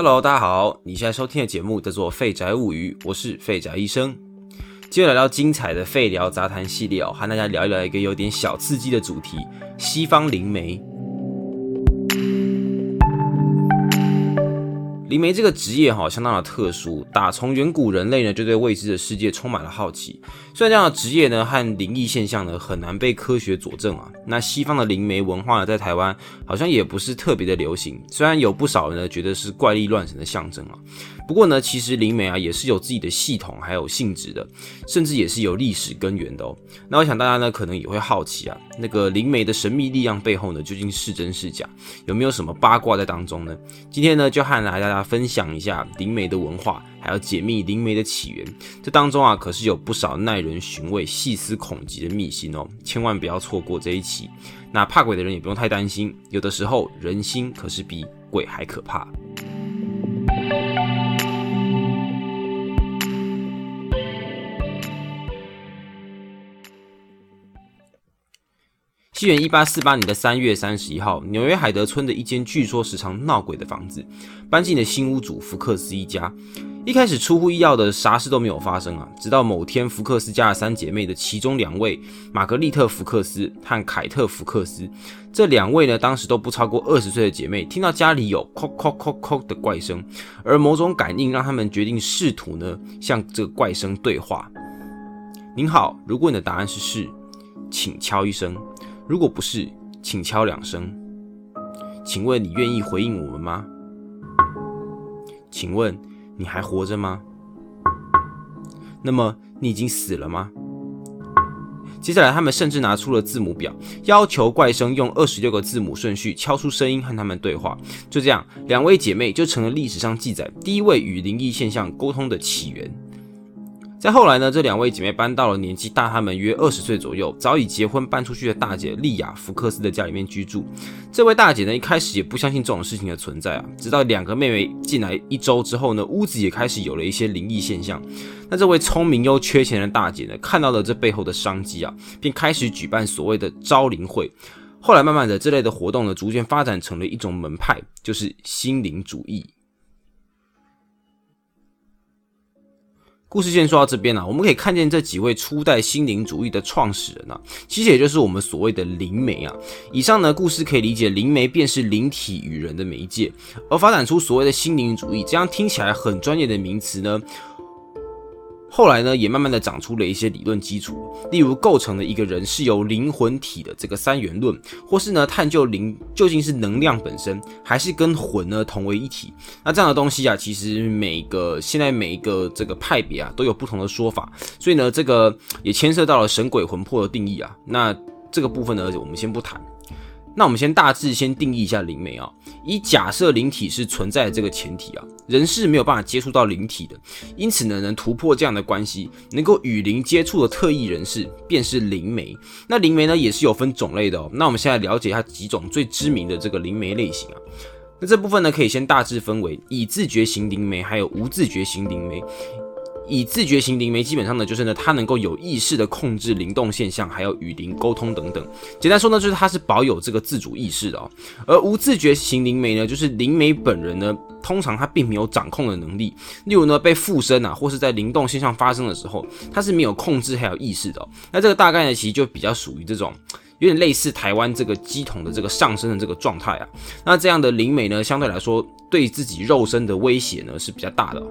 Hello，大家好，你现在收听的节目叫做《废宅物语》，我是废宅医生。今天来到精彩的废聊杂谈系列哦，和大家聊一聊一个有点小刺激的主题——西方灵媒。灵媒这个职业哈，相当的特殊。打从远古人类呢，就对未知的世界充满了好奇。虽然这样的职业呢，和灵异现象呢，很难被科学佐证啊。那西方的灵媒文化呢，在台湾好像也不是特别的流行。虽然有不少人呢，觉得是怪力乱神的象征啊。不过呢，其实灵媒啊也是有自己的系统，还有性质的，甚至也是有历史根源的哦。那我想大家呢可能也会好奇啊，那个灵媒的神秘力量背后呢究竟是真是假？有没有什么八卦在当中呢？今天呢就和来大家分享一下灵媒的文化，还要解密灵媒的起源。这当中啊可是有不少耐人寻味、细思恐极的秘辛哦，千万不要错过这一期。那怕鬼的人也不用太担心，有的时候人心可是比鬼还可怕。西元一八四八年的三月三十一号，纽约海德村的一间据说时常闹鬼的房子，搬进了新屋主福克斯一家。一开始出乎意料的啥事都没有发生啊，直到某天，福克斯家的三姐妹的其中两位，玛格丽特·福克斯和凯特·福克斯，这两位呢，当时都不超过二十岁的姐妹，听到家里有“叩叩叩叩”的怪声，而某种感应让他们决定试图呢，向这个怪声对话。您好，如果你的答案是是，请敲一声。如果不是，请敲两声。请问你愿意回应我们吗？请问你还活着吗？那么你已经死了吗？接下来，他们甚至拿出了字母表，要求怪声用二十六个字母顺序敲出声音和他们对话。就这样，两位姐妹就成了历史上记载第一位与灵异现象沟通的起源。在后来呢，这两位姐妹搬到了年纪大她们约二十岁左右、早已结婚搬出去的大姐莉亚·福克斯的家里面居住。这位大姐呢，一开始也不相信这种事情的存在啊，直到两个妹妹进来一周之后呢，屋子也开始有了一些灵异现象。那这位聪明又缺钱的大姐呢，看到了这背后的商机啊，便开始举办所谓的招灵会。后来慢慢的，这类的活动呢，逐渐发展成了一种门派，就是心灵主义。故事先说到这边啊，我们可以看见这几位初代心灵主义的创始人啊，其实也就是我们所谓的灵媒啊。以上呢，故事可以理解，灵媒便是灵体与人的媒介，而发展出所谓的心灵主义，这样听起来很专业的名词呢。后来呢，也慢慢的长出了一些理论基础，例如构成了一个人是由灵魂体的这个三元论，或是呢探究灵究竟是能量本身，还是跟魂呢同为一体。那这样的东西啊，其实每个现在每一个这个派别啊都有不同的说法，所以呢，这个也牵涉到了神鬼魂魄的定义啊。那这个部分呢，我们先不谈。那我们先大致先定义一下灵媒啊，以假设灵体是存在的这个前提啊，人是没有办法接触到灵体的，因此呢，能突破这样的关系，能够与灵接触的特异人士便是灵媒。那灵媒呢，也是有分种类的哦。那我们现在了解一下几种最知名的这个灵媒类型啊。那这部分呢，可以先大致分为已自觉型灵媒，还有无自觉型灵媒。以自觉型灵媒，基本上呢，就是呢，它能够有意识的控制灵动现象，还有与灵沟通等等。简单说呢，就是它是保有这个自主意识的哦。而无自觉型灵媒呢，就是灵媒本人呢，通常他并没有掌控的能力。例如呢，被附身啊，或是在灵动现象发生的时候，他是没有控制还有意识的。那这个大概呢，其实就比较属于这种有点类似台湾这个机统的这个上升的这个状态啊。那这样的灵媒呢，相对来说对自己肉身的威胁呢是比较大的。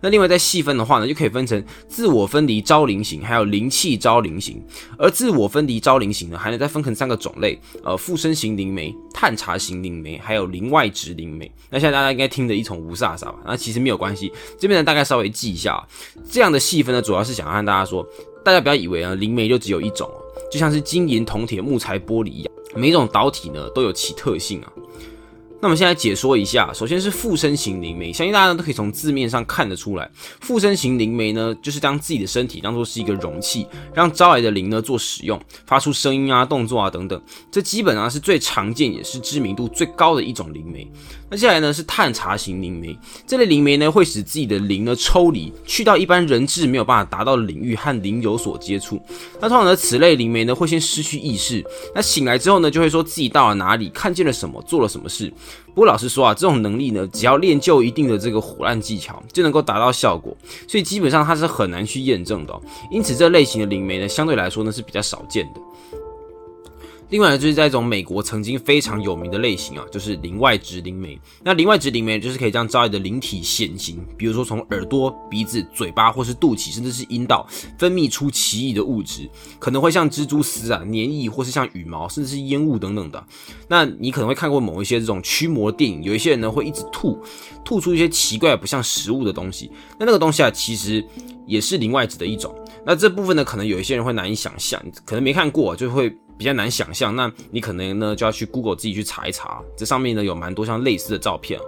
那另外再细分的话呢，就可以分成自我分离招灵型，还有灵气招灵型。而自我分离招灵型呢，还能再分成三个种类，呃，附身型灵媒、探查型灵媒，还有灵外值灵媒。那现在大家应该听得一从无煞煞吧？那其实没有关系，这边呢大概稍微记一下，这样的细分呢，主要是想和大家说，大家不要以为啊，灵媒就只有一种，就像是金银铜铁木材玻璃一样，每一种导体呢都有其特性啊。那我们现在解说一下，首先是附身型灵媒，相信大家都可以从字面上看得出来，附身型灵媒呢，就是将自己的身体当做是一个容器，让招来的灵呢做使用，发出声音啊、动作啊等等，这基本上是最常见也是知名度最高的一种灵媒。那接下来呢是探查型灵媒，这类灵媒呢会使自己的灵呢抽离，去到一般人质没有办法达到的领域和灵有所接触。那通常呢此类灵媒呢会先失去意识，那醒来之后呢就会说自己到了哪里，看见了什么，做了什么事。不过老实说啊，这种能力呢，只要练就一定的这个火烂技巧，就能够达到效果，所以基本上它是很难去验证的。因此，这类型的灵媒呢，相对来说呢是比较少见的。另外呢，就是在一种美国曾经非常有名的类型啊，就是灵外直灵媒。那灵外直灵媒就是可以将招来的灵体显形，比如说从耳朵、鼻子、嘴巴或是肚脐，甚至是阴道分泌出奇异的物质，可能会像蜘蛛丝啊、粘液，或是像羽毛，甚至是烟雾等等的。那你可能会看过某一些这种驱魔电影，有一些人呢会一直吐，吐出一些奇怪不像食物的东西。那那个东西啊，其实也是灵外直的一种。那这部分呢，可能有一些人会难以想象，可能没看过就会。比较难想象，那你可能呢就要去 Google 自己去查一查，这上面呢有蛮多像类似的照片。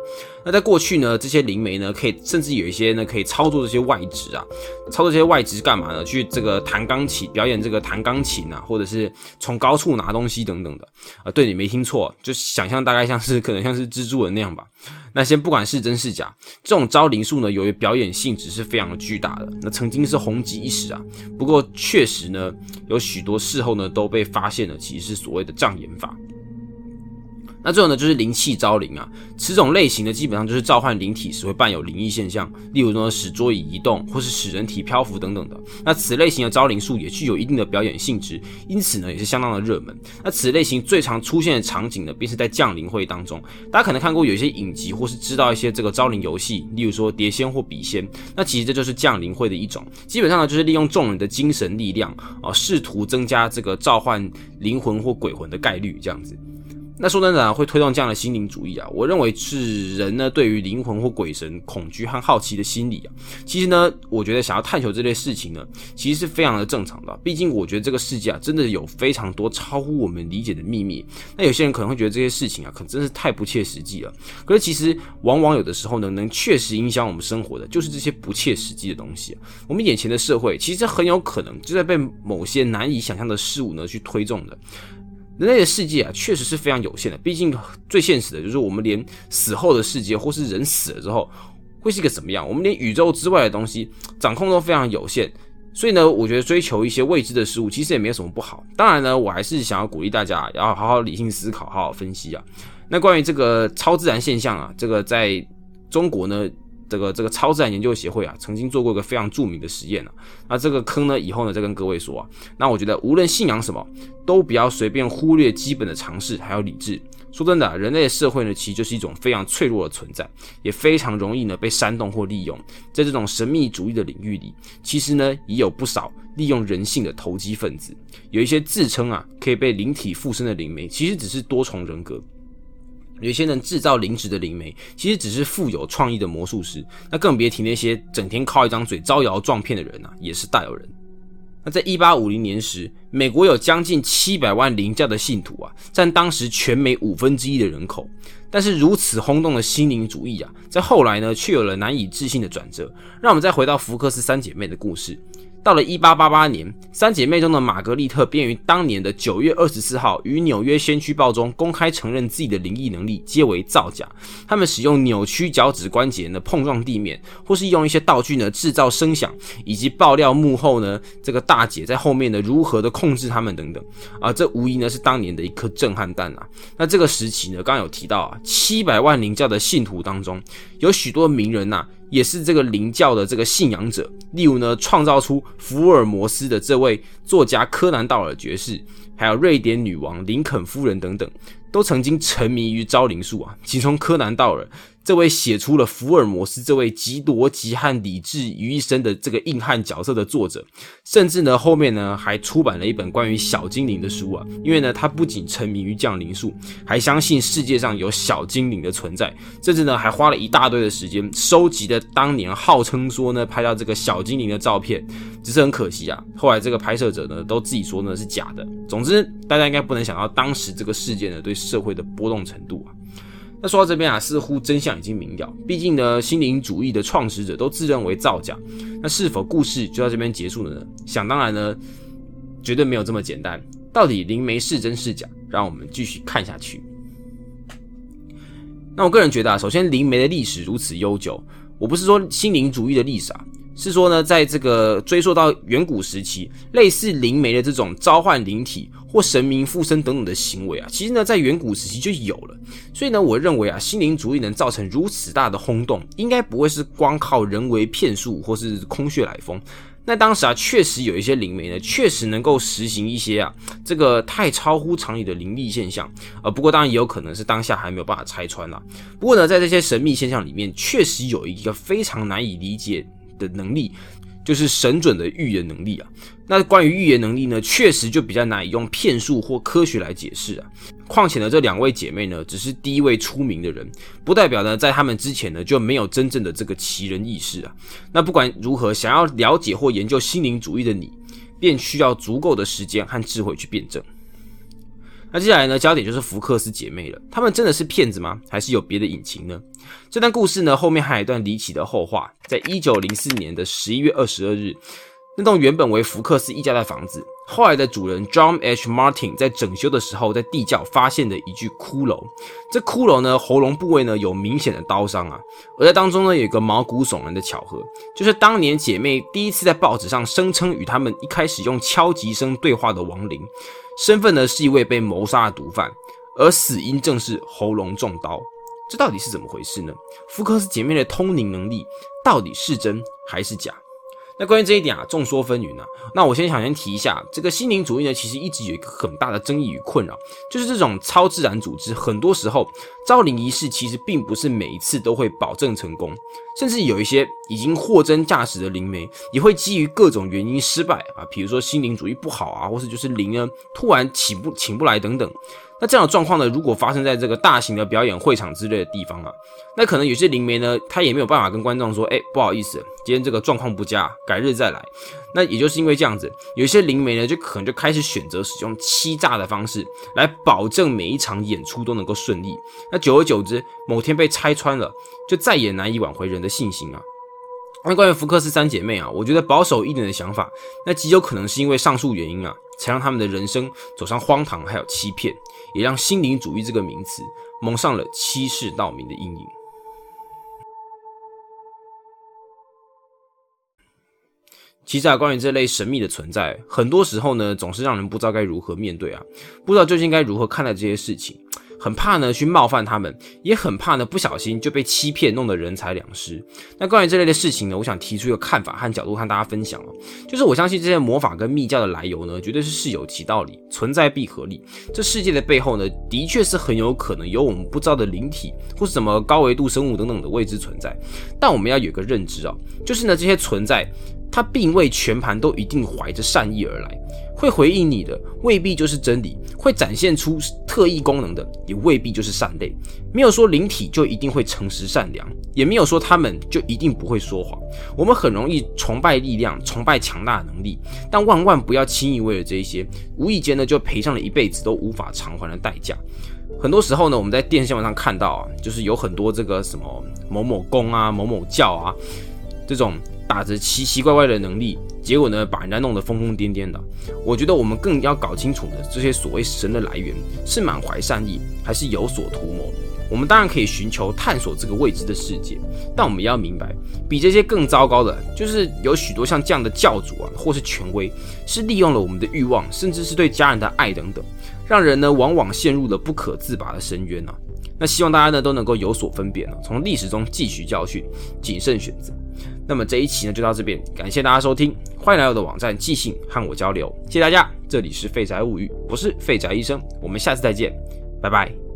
那在过去呢，这些灵媒呢可以甚至有一些呢可以操作这些外职啊，操作这些外职干嘛呢？去这个弹钢琴，表演这个弹钢琴啊，或者是从高处拿东西等等的啊。对你没听错，就想象大概像是可能像是蜘蛛人那样吧。那先不管是真是假，这种招灵术呢，由于表演性质是非常的巨大的，那曾经是红极一时啊。不过确实呢，有许多事后呢都被发现了，其实是所谓的障眼法。那最后呢，就是灵气招灵啊，此种类型呢，基本上就是召唤灵体时会伴有灵异现象，例如说使桌椅移动，或是使人体漂浮等等的。那此类型的招灵术也具有一定的表演性质，因此呢，也是相当的热门。那此类型最常出现的场景呢，便是在降临会当中。大家可能看过有一些影集，或是知道一些这个招灵游戏，例如说碟仙或笔仙。那其实这就是降临会的一种，基本上呢，就是利用众人的精神力量啊，试图增加这个召唤灵魂或鬼魂的概率，这样子。那说真的，会推动这样的心灵主义啊，我认为是人呢对于灵魂或鬼神恐惧和好奇的心理啊。其实呢，我觉得想要探求这类事情呢，其实是非常的正常的。毕竟我觉得这个世界啊，真的有非常多超乎我们理解的秘密。那有些人可能会觉得这些事情啊，可真是太不切实际了。可是其实往往有的时候呢，能确实影响我们生活的，就是这些不切实际的东西。我们眼前的社会，其实很有可能就在被某些难以想象的事物呢去推动的。人类的世界啊，确实是非常有限的。毕竟最现实的就是我们连死后的世界，或是人死了之后会是一个什么样，我们连宇宙之外的东西掌控都非常有限。所以呢，我觉得追求一些未知的事物，其实也没有什么不好。当然呢，我还是想要鼓励大家要好好理性思考，好好分析啊。那关于这个超自然现象啊，这个在中国呢。这个这个超自然研究协会啊，曾经做过一个非常著名的实验啊。那这个坑呢，以后呢再跟各位说啊。那我觉得无论信仰什么，都不要随便忽略基本的常识还有理智。说真的，人类社会呢，其实就是一种非常脆弱的存在，也非常容易呢被煽动或利用。在这种神秘主义的领域里，其实呢也有不少利用人性的投机分子。有一些自称啊可以被灵体附身的灵媒，其实只是多重人格。有些人制造灵职的灵媒，其实只是富有创意的魔术师，那更别提那些整天靠一张嘴招摇撞骗的人啊，也是大有人。那在一八五零年时，美国有将近七百万灵教的信徒啊，占当时全美五分之一的人口。但是如此轰动的心灵主义啊，在后来呢，却有了难以置信的转折。让我们再回到福克斯三姐妹的故事。到了一八八八年，三姐妹中的玛格丽特便于当年的九月二十四号，于纽约先驱报中公开承认自己的灵异能力皆为造假。他们使用扭曲脚趾关节呢碰撞地面，或是用一些道具呢制造声响，以及爆料幕后呢这个大姐在后面呢如何的控制他们等等。啊，这无疑呢是当年的一颗震撼弹啊。那这个时期呢，刚刚有提到啊，七百万灵教的信徒当中，有许多名人呐。也是这个灵教的这个信仰者，例如呢，创造出福尔摩斯的这位作家柯南道尔爵士，还有瑞典女王林肯夫人等等，都曾经沉迷于招灵术啊。其中柯南道尔。这位写出了福尔摩斯这位集逻辑和理智于一身的这个硬汉角色的作者，甚至呢后面呢还出版了一本关于小精灵的书啊。因为呢他不仅沉迷于降临术，还相信世界上有小精灵的存在，甚至呢还花了一大堆的时间收集的当年号称说呢拍到这个小精灵的照片。只是很可惜啊，后来这个拍摄者呢都自己说呢是假的。总之，大家应该不能想到当时这个事件呢对社会的波动程度啊。那说到这边啊，似乎真相已经明了。毕竟呢，心灵主义的创始者都自认为造假。那是否故事就到这边结束了呢？想当然呢，绝对没有这么简单。到底灵媒是真是假？让我们继续看下去。那我个人觉得啊，首先灵媒的历史如此悠久，我不是说心灵主义的历史啊，是说呢，在这个追溯到远古时期，类似灵媒的这种召唤灵体或神明附身等等的行为啊，其实呢，在远古时期就有了。所以呢，我认为啊，心灵主义能造成如此大的轰动，应该不会是光靠人为骗术或是空穴来风。那当时啊，确实有一些灵媒呢，确实能够实行一些啊，这个太超乎常理的灵力现象。呃，不过当然也有可能是当下还没有办法拆穿啦。不过呢，在这些神秘现象里面，确实有一个非常难以理解。的能力就是神准的预言能力啊。那关于预言能力呢，确实就比较难以用骗术或科学来解释啊。况且呢，这两位姐妹呢，只是第一位出名的人，不代表呢，在他们之前呢，就没有真正的这个奇人异事啊。那不管如何，想要了解或研究心灵主义的你，便需要足够的时间和智慧去辩证。那接下来呢，焦点就是福克斯姐妹了。她们真的是骗子吗？还是有别的隐情呢？这段故事呢，后面还有一段离奇的后话。在一九零四年的十一月二十二日，那栋原本为福克斯一家的房子，后来的主人 John H. Martin 在整修的时候，在地窖发现的一具骷髅。这骷髅呢，喉咙部位呢有明显的刀伤啊。而在当中呢，有一个毛骨悚然的巧合，就是当年姐妹第一次在报纸上声称与他们一开始用敲击声对话的亡灵。身份呢是一位被谋杀的毒贩，而死因正是喉咙中刀。这到底是怎么回事呢？福克斯姐妹的通灵能力到底是真还是假？那关于这一点啊，众说纷纭啊。那我先想先提一下，这个心灵主义呢，其实一直有一个很大的争议与困扰，就是这种超自然组织，很多时候招灵仪式其实并不是每一次都会保证成功，甚至有一些已经货真价实的灵媒，也会基于各种原因失败啊，比如说心灵主义不好啊，或是就是灵呢突然起不请不来等等。那这样的状况呢，如果发生在这个大型的表演会场之类的地方啊，那可能有些灵媒呢，他也没有办法跟观众说，哎，不好意思，今天这个状况不佳，改日再来。那也就是因为这样子，有些灵媒呢，就可能就开始选择使用欺诈的方式来保证每一场演出都能够顺利。那久而久之，某天被拆穿了，就再也难以挽回人的信心啊。那关于福克斯三姐妹啊，我觉得保守一点的想法，那极有可能是因为上述原因啊，才让他们的人生走上荒唐还有欺骗。也让心灵主义这个名词蒙上了欺世盗名的阴影。其实啊，关于这类神秘的存在，很多时候呢，总是让人不知道该如何面对啊，不知道究竟该如何看待这些事情。很怕呢去冒犯他们，也很怕呢不小心就被欺骗，弄得人财两失。那关于这类的事情呢，我想提出一个看法和角度和大家分享哦，就是我相信这些魔法跟密教的来由呢，绝对是事有其道理，存在必合理。这世界的背后呢，的确是很有可能有我们不知道的灵体或是什么高维度生物等等的未知存在。但我们要有个认知啊，就是呢这些存在。它并未全盘都一定怀着善意而来，会回应你的未必就是真理，会展现出特异功能的也未必就是善类。没有说灵体就一定会诚实善良，也没有说他们就一定不会说谎。我们很容易崇拜力量，崇拜强大的能力，但万万不要轻易为了这些，无意间呢就赔上了一辈子都无法偿还的代价。很多时候呢，我们在电视新闻上看到啊，就是有很多这个什么某某公啊、某某教啊这种。打着奇奇怪怪的能力，结果呢，把人家弄得疯疯癫癫的。我觉得我们更要搞清楚的，这些所谓神的来源是满怀善意，还是有所图谋。我们当然可以寻求探索这个未知的世界，但我们要明白，比这些更糟糕的，就是有许多像这样的教主啊，或是权威，是利用了我们的欲望，甚至是对家人的爱等等，让人呢往往陷入了不可自拔的深渊啊。那希望大家呢都能够有所分辨啊，从历史中汲取教训，谨慎选择。那么这一期呢就到这边，感谢大家收听，欢迎来到我的网站即兴和我交流，谢谢大家，这里是废宅物语，我是废宅医生，我们下次再见，拜拜。